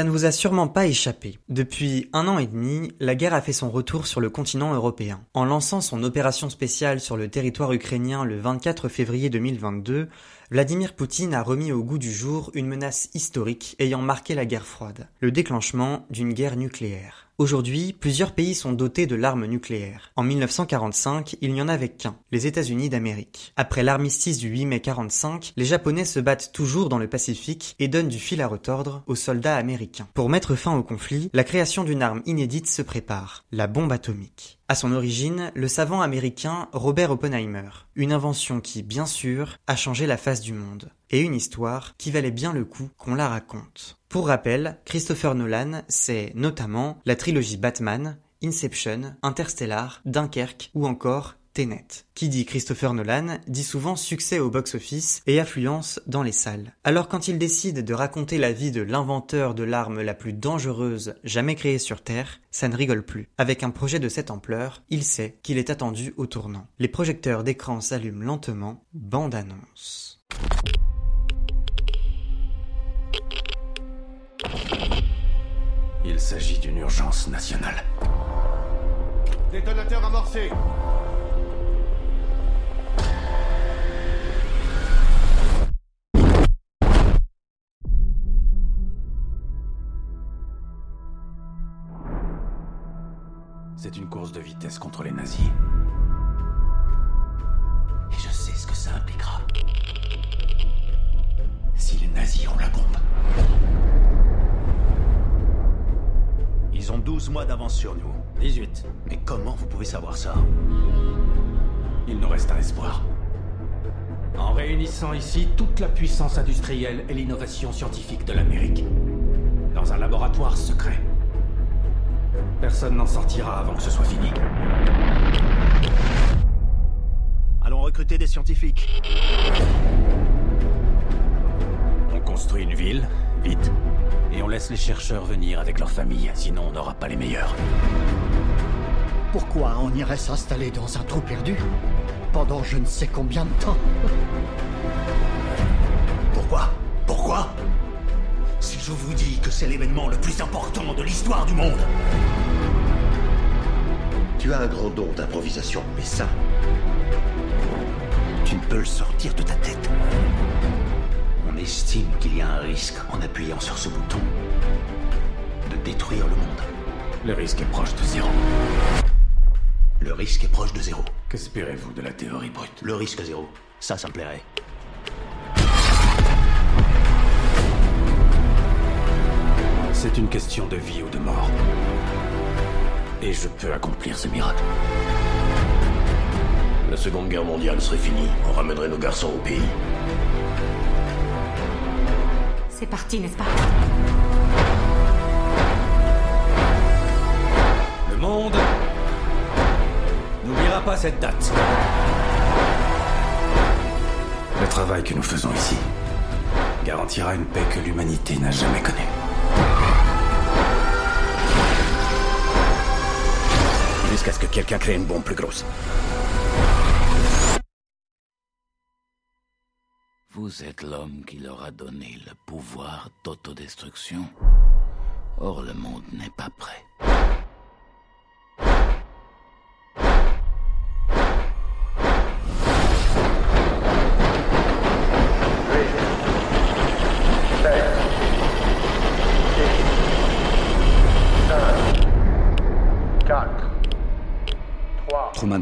Ça ne vous a sûrement pas échappé. Depuis un an et demi, la guerre a fait son retour sur le continent européen. En lançant son opération spéciale sur le territoire ukrainien le 24 février 2022, Vladimir Poutine a remis au goût du jour une menace historique ayant marqué la guerre froide, le déclenchement d'une guerre nucléaire. Aujourd'hui, plusieurs pays sont dotés de l'arme nucléaire. En 1945, il n'y en avait qu'un, les États-Unis d'Amérique. Après l'armistice du 8 mai 45, les Japonais se battent toujours dans le Pacifique et donnent du fil à retordre aux soldats américains. Pour mettre fin au conflit, la création d'une arme inédite se prépare, la bombe atomique. À son origine, le savant américain Robert Oppenheimer, une invention qui, bien sûr, a changé la face du monde, et une histoire qui valait bien le coup qu'on la raconte. Pour rappel, Christopher Nolan, c'est notamment la trilogie Batman, Inception, Interstellar, Dunkerque ou encore Tenet. Qui dit Christopher Nolan dit souvent succès au box-office et affluence dans les salles. Alors quand il décide de raconter la vie de l'inventeur de l'arme la plus dangereuse jamais créée sur Terre, ça ne rigole plus. Avec un projet de cette ampleur, il sait qu'il est attendu au tournant. Les projecteurs d'écran s'allument lentement, bande annonce. Il s'agit d'une urgence nationale. Détonateur amorcé C'est une course de vitesse contre les nazis. Et je sais ce que ça impliquera. Si les nazis ont la bombe. Ils ont 12 mois d'avance sur nous. 18. Mais comment vous pouvez savoir ça? Il nous reste un espoir. En réunissant ici toute la puissance industrielle et l'innovation scientifique de l'Amérique. Dans un laboratoire secret. Personne n'en sortira avant que ce soit fini. Allons recruter des scientifiques. On construit une ville, vite. Et on laisse les chercheurs venir avec leurs familles, sinon on n'aura pas les meilleurs. Pourquoi on irait s'installer dans un trou perdu pendant je ne sais combien de temps? Si je vous dis que c'est l'événement le plus important de l'histoire du monde Tu as un grand don d'improvisation, mais ça, Tu ne peux le sortir de ta tête. On estime qu'il y a un risque en appuyant sur ce bouton de détruire le monde. Le risque est proche de zéro. Le risque est proche de zéro. Qu'espérez-vous de la théorie brute? Le risque zéro. Ça, ça me plairait. C'est une question de vie ou de mort. Et je peux accomplir ce miracle. la Seconde Guerre mondiale serait finie. On ramènerait nos garçons au pays. C'est parti, n'est-ce pas? Le monde n'oubliera pas cette date. Le travail que nous faisons ici garantira une paix que l'humanité n'a jamais connue. Jusqu'à ce que quelqu'un crée une bombe plus grosse. Vous êtes l'homme qui leur a donné le pouvoir d'autodestruction. Or, le monde n'est pas prêt.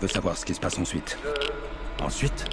Veut savoir ce qui se passe ensuite. Ensuite?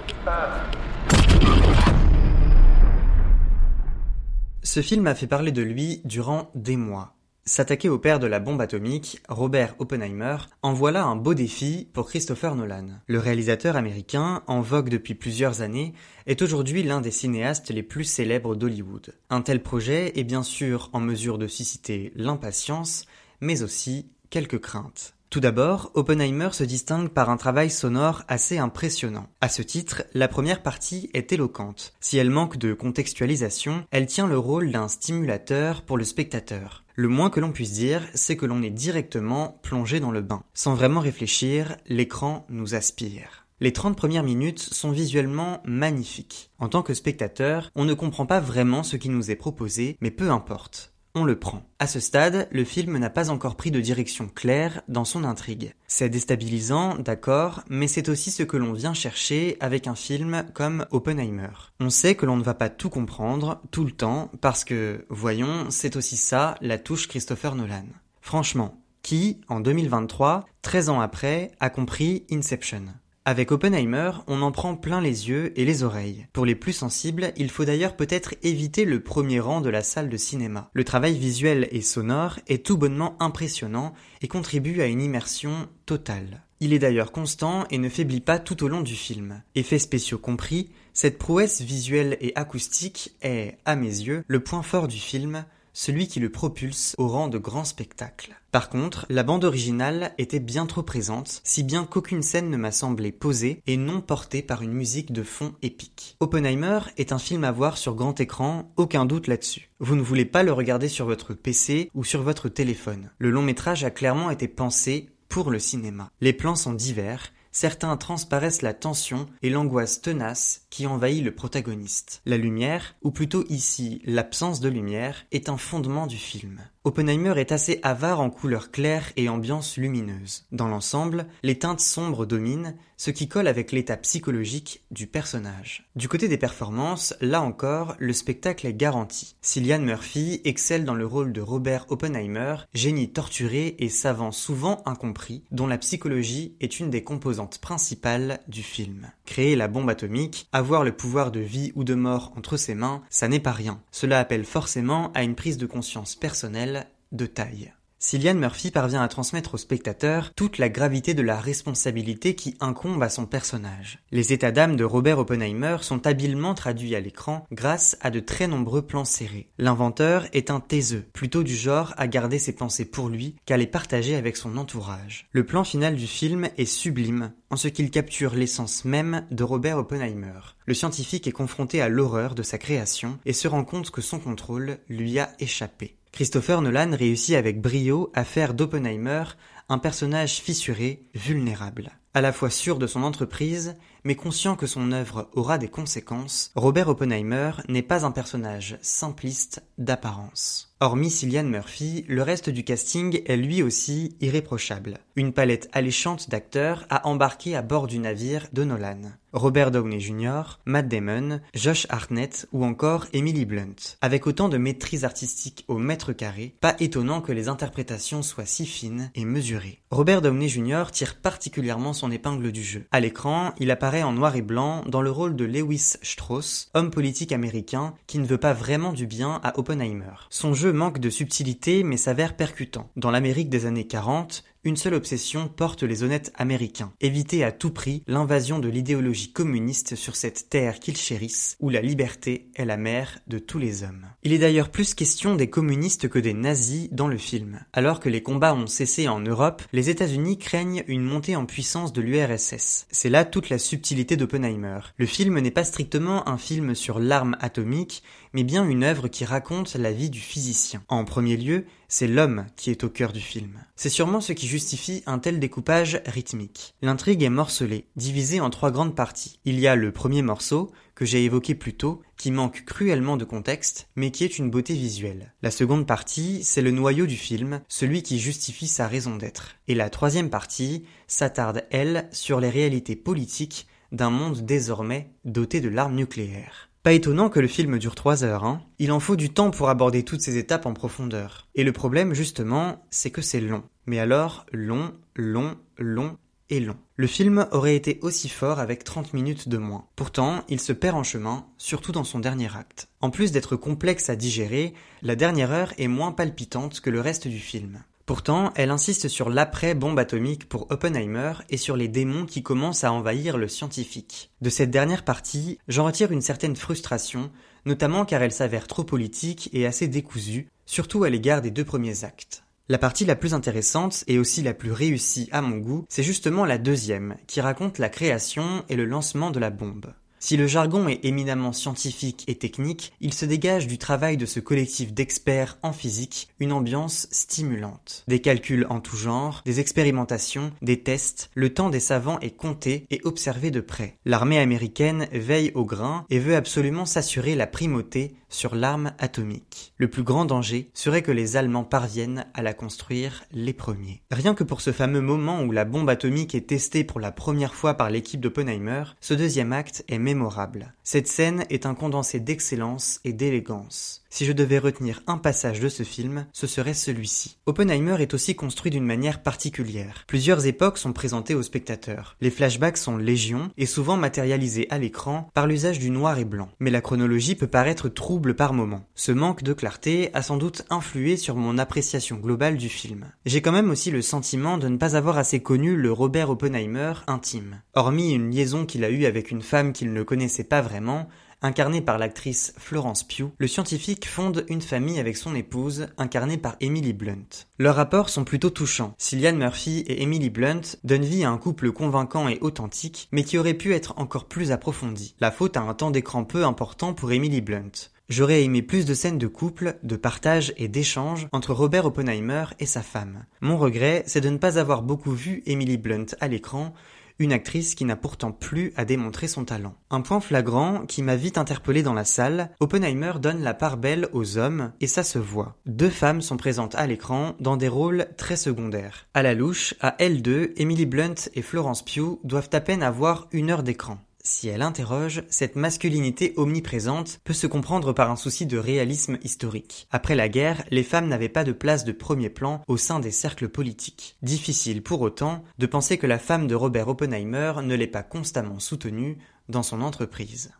Ce film a fait parler de lui durant des mois. S'attaquer au père de la bombe atomique, Robert Oppenheimer, en voilà un beau défi pour Christopher Nolan. Le réalisateur américain, en vogue depuis plusieurs années, est aujourd'hui l'un des cinéastes les plus célèbres d'Hollywood. Un tel projet est bien sûr en mesure de susciter l'impatience, mais aussi quelques craintes. Tout d'abord, Oppenheimer se distingue par un travail sonore assez impressionnant. À ce titre, la première partie est éloquente. Si elle manque de contextualisation, elle tient le rôle d'un stimulateur pour le spectateur. Le moins que l'on puisse dire, c'est que l'on est directement plongé dans le bain. Sans vraiment réfléchir, l'écran nous aspire. Les 30 premières minutes sont visuellement magnifiques. En tant que spectateur, on ne comprend pas vraiment ce qui nous est proposé, mais peu importe. On le prend. À ce stade, le film n'a pas encore pris de direction claire dans son intrigue. C'est déstabilisant, d'accord, mais c'est aussi ce que l'on vient chercher avec un film comme Oppenheimer. On sait que l'on ne va pas tout comprendre, tout le temps, parce que, voyons, c'est aussi ça, la touche Christopher Nolan. Franchement, qui, en 2023, 13 ans après, a compris Inception? Avec Oppenheimer, on en prend plein les yeux et les oreilles. Pour les plus sensibles, il faut d'ailleurs peut-être éviter le premier rang de la salle de cinéma. Le travail visuel et sonore est tout bonnement impressionnant et contribue à une immersion totale. Il est d'ailleurs constant et ne faiblit pas tout au long du film. Effets spéciaux compris, cette prouesse visuelle et acoustique est, à mes yeux, le point fort du film, celui qui le propulse au rang de grand spectacle. Par contre, la bande originale était bien trop présente, si bien qu'aucune scène ne m'a semblé posée et non portée par une musique de fond épique. Oppenheimer est un film à voir sur grand écran, aucun doute là-dessus. Vous ne voulez pas le regarder sur votre PC ou sur votre téléphone. Le long métrage a clairement été pensé pour le cinéma. Les plans sont divers, certains transparaissent la tension et l'angoisse tenace qui envahit le protagoniste. La lumière, ou plutôt ici l'absence de lumière, est un fondement du film. Oppenheimer est assez avare en couleurs claires et ambiance lumineuse. Dans l'ensemble, les teintes sombres dominent, ce qui colle avec l'état psychologique du personnage. Du côté des performances, là encore, le spectacle est garanti. Cillian Murphy excelle dans le rôle de Robert Oppenheimer, génie torturé et savant souvent incompris, dont la psychologie est une des composantes principales du film. Créer la bombe atomique, avoir le pouvoir de vie ou de mort entre ses mains, ça n'est pas rien. Cela appelle forcément à une prise de conscience personnelle de taille. Cillian Murphy parvient à transmettre au spectateur toute la gravité de la responsabilité qui incombe à son personnage. Les états d'âme de Robert Oppenheimer sont habilement traduits à l'écran grâce à de très nombreux plans serrés. L'inventeur est un taiseux, plutôt du genre à garder ses pensées pour lui qu'à les partager avec son entourage. Le plan final du film est sublime en ce qu'il capture l'essence même de Robert Oppenheimer. Le scientifique est confronté à l'horreur de sa création et se rend compte que son contrôle lui a échappé. Christopher Nolan réussit avec brio à faire d'Oppenheimer un personnage fissuré, vulnérable. À la fois sûr de son entreprise, mais conscient que son œuvre aura des conséquences, Robert Oppenheimer n'est pas un personnage simpliste d'apparence. Hormis Cillian Murphy, le reste du casting est lui aussi irréprochable. Une palette alléchante d'acteurs a embarqué à bord du navire de Nolan. Robert Downey Jr., Matt Damon, Josh Hartnett ou encore Emily Blunt. Avec autant de maîtrise artistique au mètre carré, pas étonnant que les interprétations soient si fines et mesurées. Robert Downey Jr. tire particulièrement son épingle du jeu. À l'écran, il apparaît en noir et blanc dans le rôle de Lewis Strauss, homme politique américain qui ne veut pas vraiment du bien à Oppenheimer. Son jeu manque de subtilité mais s'avère percutant. Dans l'Amérique des années 40, une seule obsession porte les honnêtes américains, éviter à tout prix l'invasion de l'idéologie communiste sur cette terre qu'ils chérissent, où la liberté est la mère de tous les hommes. Il est d'ailleurs plus question des communistes que des nazis dans le film. Alors que les combats ont cessé en Europe, les États-Unis craignent une montée en puissance de l'URSS. C'est là toute la subtilité d'Oppenheimer. Le film n'est pas strictement un film sur l'arme atomique, mais bien une œuvre qui raconte la vie du physicien. En premier lieu, c'est l'homme qui est au cœur du film. C'est sûrement ce qui justifie un tel découpage rythmique. L'intrigue est morcelée, divisée en trois grandes parties. Il y a le premier morceau, que j'ai évoqué plus tôt, qui manque cruellement de contexte, mais qui est une beauté visuelle. La seconde partie, c'est le noyau du film, celui qui justifie sa raison d'être. Et la troisième partie s'attarde, elle, sur les réalités politiques d'un monde désormais doté de l'arme nucléaire. Pas étonnant que le film dure 3 heures, hein. Il en faut du temps pour aborder toutes ces étapes en profondeur. Et le problème, justement, c'est que c'est long. Mais alors, long, long, long et long. Le film aurait été aussi fort avec 30 minutes de moins. Pourtant, il se perd en chemin, surtout dans son dernier acte. En plus d'être complexe à digérer, la dernière heure est moins palpitante que le reste du film. Pourtant, elle insiste sur l'après-bombe atomique pour Oppenheimer et sur les démons qui commencent à envahir le scientifique. De cette dernière partie, j'en retire une certaine frustration, notamment car elle s'avère trop politique et assez décousue, surtout à l'égard des deux premiers actes. La partie la plus intéressante et aussi la plus réussie à mon goût, c'est justement la deuxième, qui raconte la création et le lancement de la bombe. Si le jargon est éminemment scientifique et technique, il se dégage du travail de ce collectif d'experts en physique une ambiance stimulante. Des calculs en tout genre, des expérimentations, des tests, le temps des savants est compté et observé de près. L'armée américaine veille au grain et veut absolument s'assurer la primauté sur l'arme atomique. Le plus grand danger serait que les Allemands parviennent à la construire les premiers. Rien que pour ce fameux moment où la bombe atomique est testée pour la première fois par l'équipe d'Oppenheimer, ce deuxième acte est mémorable. Cette scène est un condensé d'excellence et d'élégance. Si je devais retenir un passage de ce film, ce serait celui-ci. Oppenheimer est aussi construit d'une manière particulière. Plusieurs époques sont présentées aux spectateurs. Les flashbacks sont légion et souvent matérialisés à l'écran par l'usage du noir et blanc. Mais la chronologie peut paraître par moments. Ce manque de clarté a sans doute influé sur mon appréciation globale du film. J'ai quand même aussi le sentiment de ne pas avoir assez connu le Robert Oppenheimer intime. Hormis une liaison qu'il a eue avec une femme qu'il ne connaissait pas vraiment, Incarné par l'actrice Florence Pugh, le scientifique fonde une famille avec son épouse, incarnée par Emily Blunt. Leurs rapports sont plutôt touchants. Cillian Murphy et Emily Blunt donnent vie à un couple convaincant et authentique, mais qui aurait pu être encore plus approfondi. La faute a un temps d'écran peu important pour Emily Blunt. J'aurais aimé plus de scènes de couple, de partage et d'échange entre Robert Oppenheimer et sa femme. Mon regret, c'est de ne pas avoir beaucoup vu Emily Blunt à l'écran, une actrice qui n'a pourtant plus à démontrer son talent. Un point flagrant qui m'a vite interpellé dans la salle, Oppenheimer donne la part belle aux hommes et ça se voit. Deux femmes sont présentes à l'écran dans des rôles très secondaires. À la louche, à L2, Emily Blunt et Florence Pugh doivent à peine avoir une heure d'écran. Si elle interroge, cette masculinité omniprésente peut se comprendre par un souci de réalisme historique. Après la guerre, les femmes n'avaient pas de place de premier plan au sein des cercles politiques. Difficile pour autant de penser que la femme de Robert Oppenheimer ne l'ait pas constamment soutenue dans son entreprise.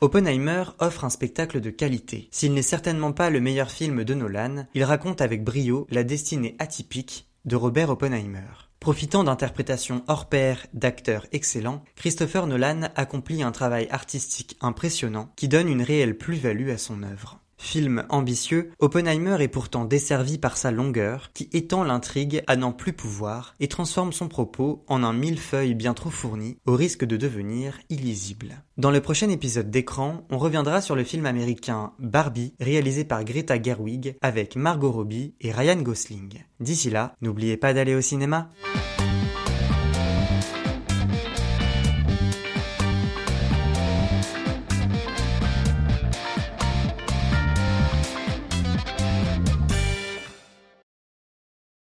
Oppenheimer offre un spectacle de qualité. S'il n'est certainement pas le meilleur film de Nolan, il raconte avec brio la destinée atypique de Robert Oppenheimer. Profitant d'interprétations hors pair d'acteurs excellents, Christopher Nolan accomplit un travail artistique impressionnant qui donne une réelle plus-value à son œuvre. Film ambitieux, Oppenheimer est pourtant desservi par sa longueur, qui étend l'intrigue à n'en plus pouvoir et transforme son propos en un millefeuille bien trop fourni, au risque de devenir illisible. Dans le prochain épisode d'écran, on reviendra sur le film américain Barbie, réalisé par Greta Gerwig, avec Margot Robbie et Ryan Gosling. D'ici là, n'oubliez pas d'aller au cinéma.